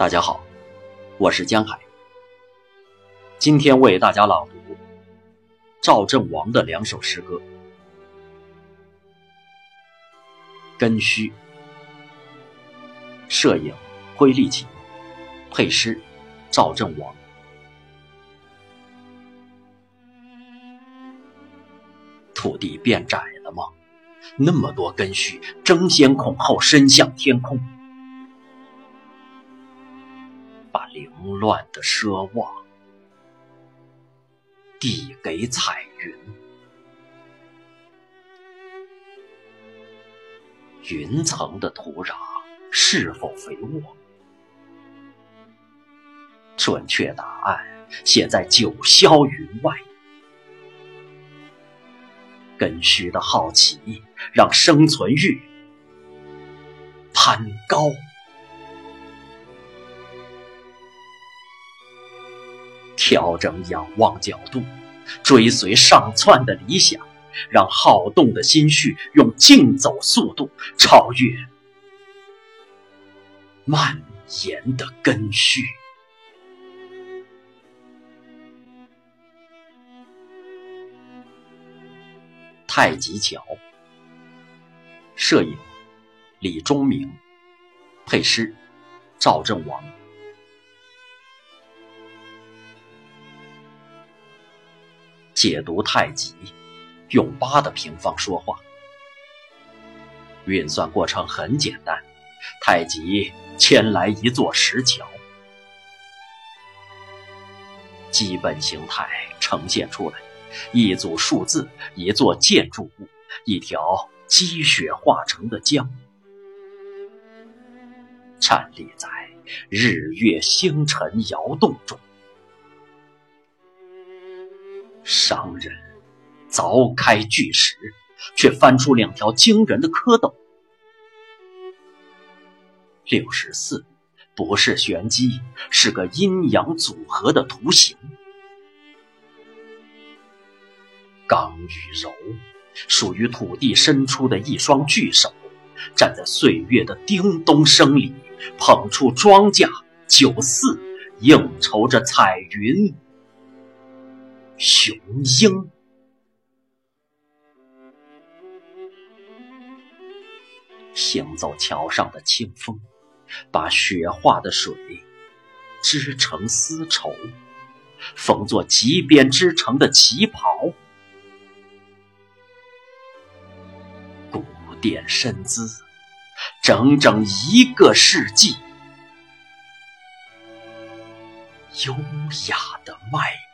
大家好，我是江海。今天为大家朗读赵振王的两首诗歌《根须》。摄影灰立起，配诗赵振王。土地变窄了吗？那么多根须争先恐后伸向天空。把凌乱的奢望递给彩云，云层的土壤是否肥沃？准确答案写在九霄云外。根须的好奇让生存欲攀高。调整仰望角度，追随上窜的理想，让好动的心绪用竞走速度超越蔓延的根须。太极桥，摄影李忠明，配诗赵正王。解读太极，用八的平方说话。运算过程很简单，太极牵来一座石桥，基本形态呈现出来：一组数字，一座建筑物，一条积雪化成的江，站立在日月星辰摇动中。商人凿开巨石，却翻出两条惊人的蝌蚪。六十四不是玄机，是个阴阳组合的图形。刚与柔，属于土地伸出的一双巨手，站在岁月的叮咚声里，捧出庄稼。九四应酬着彩云。雄鹰，行走桥上的清风，把雪化的水织成丝绸，缝作极边织成的旗袍。古典身姿，整整一个世纪，优雅的迈。